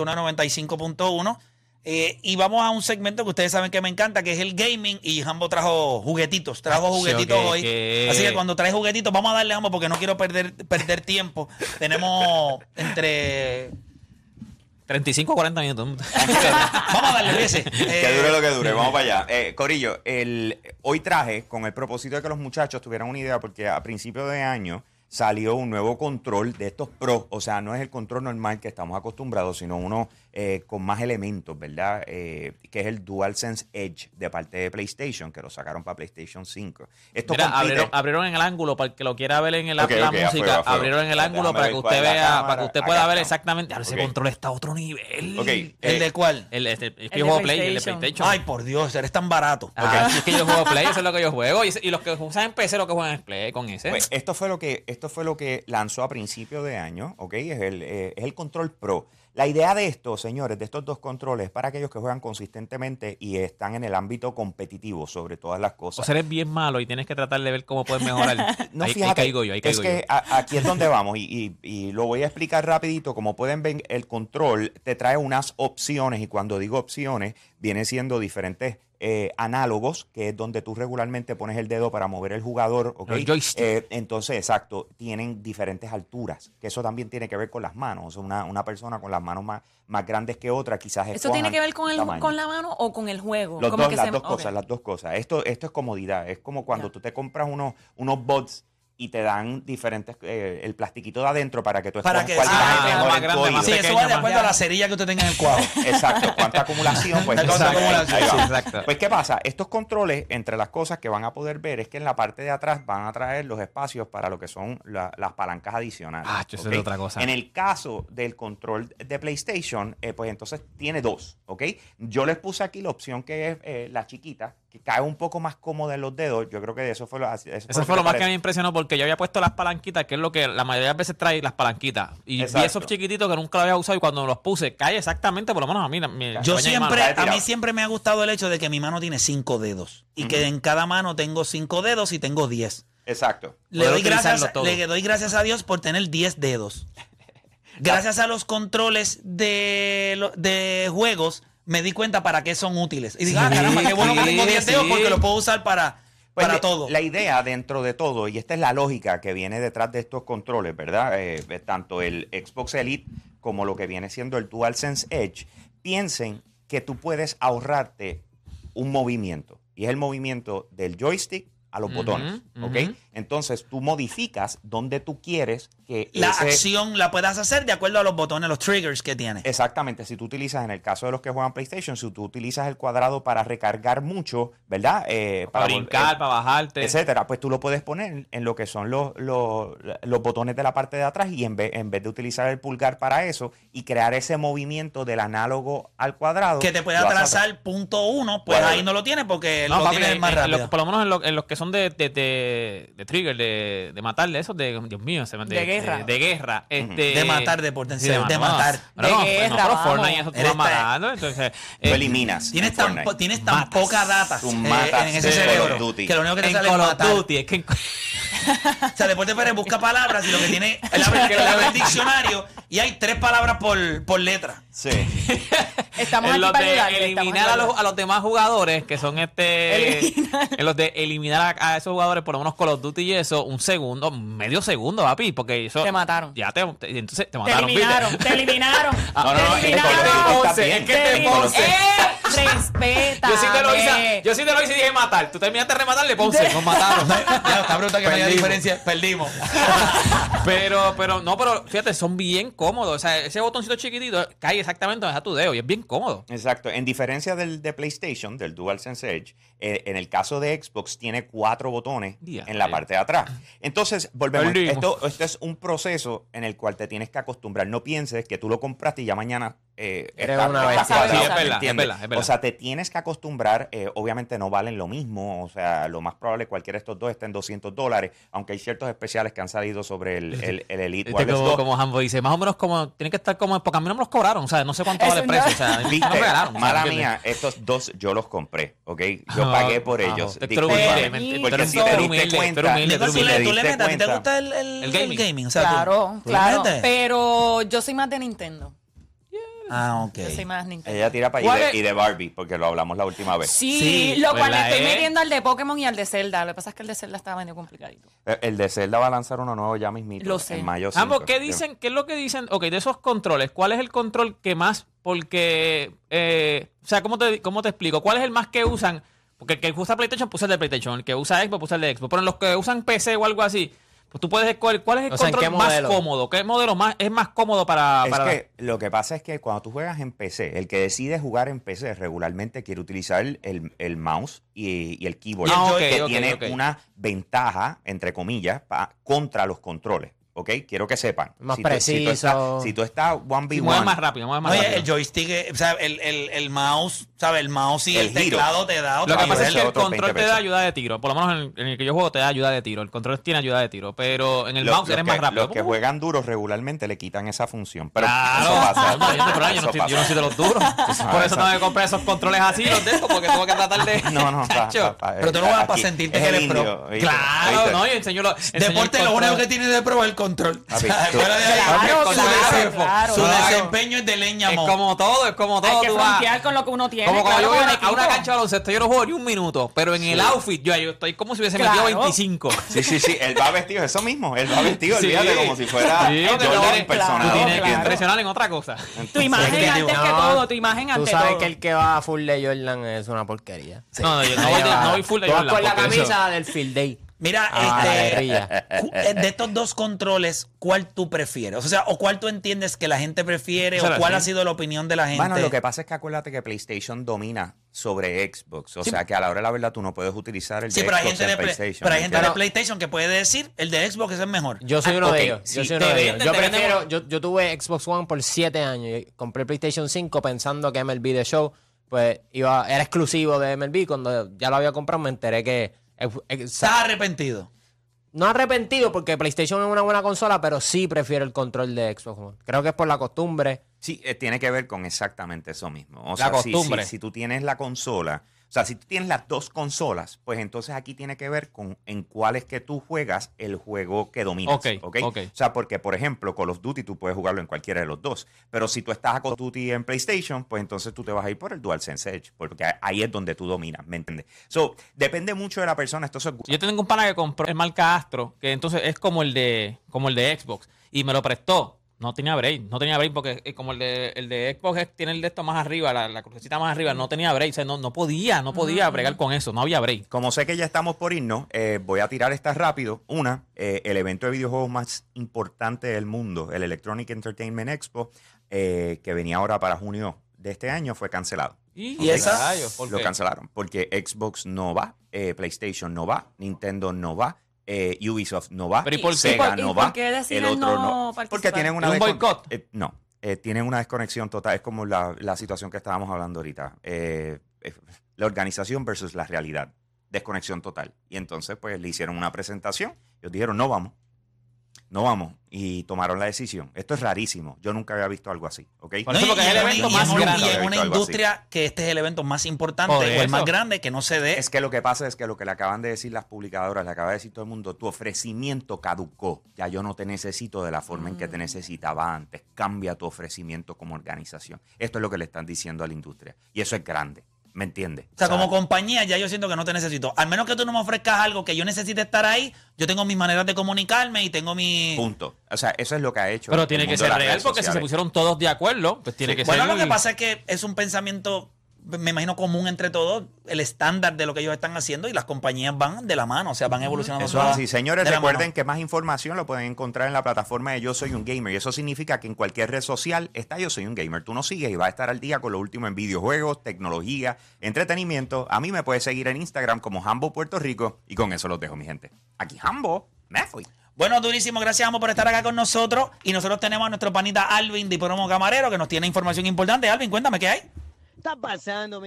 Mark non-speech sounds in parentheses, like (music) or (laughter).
una 95.1. Eh, y vamos a un segmento que ustedes saben que me encanta, que es el gaming. Y Jambo trajo juguetitos, trajo Acho, juguetitos hoy. Así que cuando trae juguetitos, vamos a darle Jambo porque no quiero perder, perder tiempo. Tenemos entre. 35 o 40 minutos. (laughs) Vamos a darle ese. Que dure lo que dure, vamos para allá. Eh, Corillo, el, hoy traje con el propósito de que los muchachos tuvieran una idea, porque a principio de año salió un nuevo control de estos Pro, o sea, no es el control normal que estamos acostumbrados, sino uno eh, con más elementos, ¿verdad? Eh, que es el DualSense Edge de parte de PlayStation, que lo sacaron para PlayStation 5. Esto Mira, compite- abrieron, abrieron en el ángulo para el que lo quiera ver en el app Ok, de la música. Abrieron en el ángulo para que usted vea, cámara. para que usted Acá pueda ver exactamente. Ahora ese control está a otro nivel. ¿El eh, de cuál? El, este, es que El yo de juego Play, el de PlayStation. Ay, por Dios, eres tan barato. Ah, es que yo juego Play, eso es lo que yo juego. Y, los que usan en PC, lo que juegan es Play con ese. Pues esto fue lo que esto fue lo que lanzó a principio de año, ¿ok? Es el, eh, es el control Pro. La idea de esto, señores, de estos dos controles, es para aquellos que juegan consistentemente y están en el ámbito competitivo sobre todas las o cosas. sea, eres bien malo y tienes que tratar de ver cómo puedes mejorar. (laughs) No, ahí, ahí fíjate, caigo yo, ahí es caigo que yo. a- aquí es donde vamos y, y- y lo voy a explicar rapidito. Como pueden ver, el control te trae unas opciones y cuando digo opciones, viene siendo diferentes eh, análogos, que es donde tú regularmente pones el dedo para mover el jugador. ¿ok? El joystick. Eh, entonces, exacto, tienen diferentes alturas, que eso también tiene que ver con las manos. O sea, una, una persona con las manos más, más grandes que otra, quizás ¿Eso tiene que ver con, el, tamaño. con la mano o con el juego? Los Como dos, que las se- dos cosas, las dos cosas. Esto, esto es comodidad. Es como cuando tú te compras unos, unos bots y te dan diferentes, eh, el plastiquito de adentro para que tú Para que- cuál ah, cae mejor más en grande, más Sí, oído. eso pequeño, va de más acuerdo a la grande. cerilla que usted tenga en el cuadro. (laughs) Exacto, cuánta acumulación. Pues, Cuánta acumulación, sí, exacto. Pues, ¿qué pasa? Estos controles, entre las cosas que van a poder ver, es que en la parte de atrás van a traer los espacios para lo que son la- las palancas adicionales. Ah, eso ¿ok? es otra cosa. En el caso del control de PlayStation, eh, pues entonces tiene dos, ¿ok? Yo les puse aquí la opción que es eh, la chiquita, que cae un poco más cómoda en los dedos. Yo creo que eso fue lo, eso Eso fue lo más que me impresionó porque yo había puesto las palanquitas, que es lo que la mayoría de veces trae las palanquitas. Y Exacto. vi esos chiquititos que nunca lo había usado y cuando los puse, cae exactamente, por lo menos a mí. mi- Yo siempre, a mí siempre me ha gustado el hecho de que mi mano tiene cinco dedos y que en cada mano tengo cinco dedos y tengo diez. Exacto. Le doy, gracias, todo. le doy gracias a Dios por tener 10 dedos. (laughs) Gracias a los controles de, de juegos, me di cuenta para qué son útiles. Y digo, ah, caramba, qué bueno que tengo 10 sí. dedos porque los puedo usar para, Pues para le- todo. La idea dentro de todo, y esta es la lógica que viene detrás de estos controles, ¿verdad? Eh, eh, tanto el Xbox Elite como lo que viene siendo el DualSense Edge, piensen que tú puedes ahorrarte un movimiento. Y es el movimiento del joystick a los botones, ¿ok? Entonces tú modificas donde tú quieres que La ese- acción la puedas hacer de acuerdo a los botones, los triggers que tiene. Exactamente, si tú utilizas, en el caso de los que juegan PlayStation, si tú utilizas el cuadrado para recargar mucho, ¿verdad? Eh, Para brincar, eh, para bajarte. etcétera, pues tú lo puedes poner en lo que son los, los, los botones de la parte de atrás y en vez, en vez de utilizar el pulgar para eso y crear ese movimiento del análogo al cuadrado. Que te puede atrasar punto uno, pues Bueno. ahí no lo tiene porque No, lo papi, tiene en- más rápido. los- por lo menos en, lo- en los que son de, de, de, de trigger, de, de matarle, esos de, Dios mío, se me- De guerra. De, de guerra. este, De matar, de sí, de matar. De no, guerra, no, pero vamos. Fortnite eso tú vas matando, entonces... Eh, eliminas. Tienes en tan, po- tienes tan Matas. poca data eh, en ese en Call of cerebro Duty. que lo único que te en sale Call es matar. Duty, es que en- (laughs) O sea, después te Pérez busca palabras y lo que tiene él abre, él abre el (laughs) (laughs) diccionario y hay tres palabras por, por letra. Sí. Estamos en aquí los para de ayudarle, eliminar a los, a los demás jugadores, que son este. Eliminar. En los de eliminar a, a esos jugadores, por lo menos Call of Duty y eso, un segundo, medio segundo, papi, porque eso. Te mataron. Ya te. te- entonces te Te mataron, ¿viste? eliminaron, te eliminaron. Ah, (laughs) no, no, te es que eliminaron. Es que te Ponce. Duty- ¡Eh! Respeta. Yo sí te lo hice, yo sí te lo hice y dije matar. Tú terminaste de rematarle, Ponce, nos mataron. (laughs) Ya, esta pregunta que me haya Perdimos. diferencia, perdimos. (laughs) Pero, pero, no, pero fíjate, son bien cómodos. O sea, ese botoncito chiquitito cae exactamente donde está tu dedo y es bien cómodo. Exacto. En diferencia del de PlayStation, del DualSense Edge, eh, en el caso de Xbox tiene cuatro botones Ya, en la ya. parte de atrás. Entonces, volvemos. Esto, esto es un proceso en el cual te tienes que acostumbrar. No pienses que tú lo compraste y ya mañana eh, Eres está- una Sí, es ¿me verdad, es es verdad. O sea, te tienes que acostumbrar. eh, obviamente no valen lo mismo. O sea, lo más probable cualquiera de estos dos está en 200 dólares. Aunque hay ciertos especiales que han salido sobre el, el, el Elite Este, como, 2. como Hambo dice, más o menos como, tiene que estar como, porque a mí no me los cobraron, o sea, no sé cuánto Eso vale el no- precio, o sea, no me regalaron. o sea, mala mía, estos dos yo los compré, ¿ok? Yo Ah, pagué por ah, ellos. humilde, Porque si te diste cuenta- eres humilde, tú Nicole, eres tú humilde. le, tú le diste metes, ¿a ti te gusta el, gaming. Claro, ¿tú le claro. Pero yo soy más de Nintendo. Ah, (laughs) ok. Yo soy más Nintendo. Ella tira para ¿Cuál allá y de Barbie, porque lo hablamos la última vez. Sí, Sí, lo pues cual le estoy E. metiendo al de Pokémon y al de Zelda. Lo que pasa es que el de Zelda estaba medio complicadito. Eh, El de Zelda va a lanzar uno nuevo ya mismito. Lo sé. En mayo 5. Ambos, ¿qué dicen? ¿Qué es lo que dicen? Ok, de esos controles, ¿cuál es el control que más? Porque, eh, o sea, ¿cómo te, ¿cómo te explico? ¿Cuál es el más que usan? Porque el que usa PlayStation puso el de PlayStation, el que usa Xbox puso el de Xbox. Pero en los que usan PC o algo así, pues tú puedes escoger cuál es el O sea, ¿en control más cómodo. ¿Qué modelo más es más cómodo para, Es para la- que lo que pasa es que cuando tú juegas en PC, el que decide jugar en PC regularmente quiere utilizar el, el mouse y, y el keyboard, Ah, ok, que tiene una ventaja, entre comillas, pa- contra los controles. ¿Ok? Quiero que sepan. Más si tú- si tú, estás, preciso. si tú estás 1v1, Sí, mueve más rápido, mueve más Oye, rápido. el joystick, eh, o sea, el, el, el mouse, ¿sabes? El mouse y el, El giro. teclado te da Lo otro que pasa es que el control 20 te da ayuda de tiro. Por lo menos en el, en el que yo juego te da ayuda de tiro. El control tiene ayuda de tiro. Pero en el Los- mouse los eres que- más rápido. Los que juegan duros regularmente le quitan esa función. Pero Claro, eso pasa. Yo, no- pero yo no Eso soy, yo no pasa. soy de los duros. (laughs) Por eso tengo que comprar esos controles así, los de estos, porque tengo que tratar de. No, no, (laughs) pa- Chacho. pa- pa- Pero tú no vas pa' aquí sentirte que eres pro. Claro, no, yo enseño lo. el Deporte, lo único que tiene de pro es el control. Papi, O sea, tú- fuera de ahí, Claro, Con su, claro. desempeño es de leña, Es mo. como todo, es como todo. Hay que tú vas- con lo que uno tiene. Como cuando claro, yo voy a una, cancha de baloncesto, yo no juego ni un minuto, pero en el outfit yo, yo estoy como si hubiese Claro. metido 25. (laughs) Sí, sí, sí. Él va vestido, eso mismo. Él va vestido, Sí. olvídate, como si fuera Sí, Jordan tú en persona. Tú Claro, tienes que impresionar en otra cosa. Tu imagen Es que antes que todo, tu imagen Tú ante sabes todo. que el que va full de Jordan es una porquería. No, no, yo no voy, de- no voy full de Tú vas Jordan, con la camisa del field day. Mira, Ah, este, eh, de estos dos controles, ¿cuál tú prefieres? O sea, o cuál tú entiendes que la gente prefiere, o cuál ha sido la opinión de la gente. Bueno, lo que pasa es que acuérdate que PlayStation domina sobre Xbox. O sea que a la hora de la verdad tú no puedes utilizar el Sí, de pero hay Xbox gente, en de, Play- PlayStation. pero hay gente de PlayStation que puede decir el de Xbox es el mejor. Yo soy Ah, uno de ellos. Yo sí, soy uno de ellos. Yo prefiero, yo, yo tuve Xbox One por 7 años. y Compré PlayStation 5 pensando que MLB The Show pues iba, era exclusivo de MLB. Cuando ya lo había comprado me enteré que... ¿Estás arrepentido? No arrepentido porque PlayStation es una buena consola, pero sí prefiero el control de Xbox One. Creo que es por la costumbre. Sí, eh, tiene que ver con exactamente eso mismo. O La sea, si- costumbre. Si, si tú tienes la consola, o sea, si tú tienes las dos consolas, pues entonces aquí tiene que ver con en cuál es que tú juegas el juego que dominas. Ok, ¿ok? ok. O sea, porque, por ejemplo, Call of Duty tú puedes jugarlo en cualquiera de los dos. Pero si tú estás a Call of Duty en PlayStation, pues entonces tú te vas a ir por el DualSense Edge, porque ahí es donde tú dominas, ¿me entiendes? So, depende mucho de la persona. Yo tengo un pana que compró el marca Astro, que entonces es como el de como el de Xbox, y me lo prestó. No tenía break, no tenía break porque eh, como el de, el de Xbox es- tiene el de esto más arriba, la, la crucecita más arriba, no tenía break, o sea, no, no podía, no podía bregar con eso, no había break. Como sé que ya estamos por irnos, eh, voy a tirar estas rápido. Una, eh, el evento de videojuegos más importante del mundo, el Electronic Entertainment Expo, eh, que venía ahora para junio de este año, fue cancelado. ¿Y esa? Lo cancelaron porque Xbox no va, eh, PlayStation no va, Nintendo no va. Eh, Ubisoft no va, Pero ¿y por qué? Sega ¿Y por- y no por va, el otro no no, porque tienen una ¿Es un boicot? eh, no, eh, tienen una desconexión total. Es como la, la situación que estábamos hablando ahorita. Eh, eh, la organización versus la realidad. Desconexión total. Y entonces, pues, le hicieron una presentación. Ellos dijeron, no vamos. No vamos. Y tomaron la decisión. Esto es rarísimo. Yo nunca había visto algo así. ¿Ok? Por eso, y- porque es el en una- evento y más grande. Y en una industria que este es el evento más importante Por o el más grande que no se dé. Es que lo que pasa es que lo que le acaban de decir las publicadoras, le acaba de decir todo el mundo, tu ofrecimiento caducó. Ya yo no te necesito de la forma en que te necesitaba antes. Cambia tu ofrecimiento como organización. Esto es lo que le están diciendo a la industria. Y eso es grande. ¿Me entiendes? O sea, como compañía ya yo siento que no te necesito. Al menos que tú no me ofrezcas algo que yo necesite estar ahí, yo tengo mis maneras de comunicarme y tengo mi... Punto. O sea, eso es lo que ha hecho. Pero tiene que ser real porque si se pusieron todos de acuerdo, pues tiene que Bueno, ser lo que pasa es que es un pensamiento, me imagino, común entre todos, el estándar de lo que ellos están haciendo y las compañías van de la mano, o sea, van evolucionando. Eso así. Señores, recuerden que más información lo pueden encontrar en la plataforma de Yo Soy un Gamer. Y eso significa que en cualquier red social está Yo Soy un Gamer. Tú nos sigues y vas a estar al día con lo último en videojuegos, tecnología, entretenimiento. A mí me puedes seguir en Instagram como Hambo Puerto Rico. Y con eso los dejo, mi gente. Aquí Hambo, me fui. Bueno, durísimo, gracias Amo, por estar acá con nosotros. Y nosotros tenemos a nuestro panita Alvin de Promo Camarero que nos tiene información importante. Alvin, cuéntame qué hay. Está pasando, mi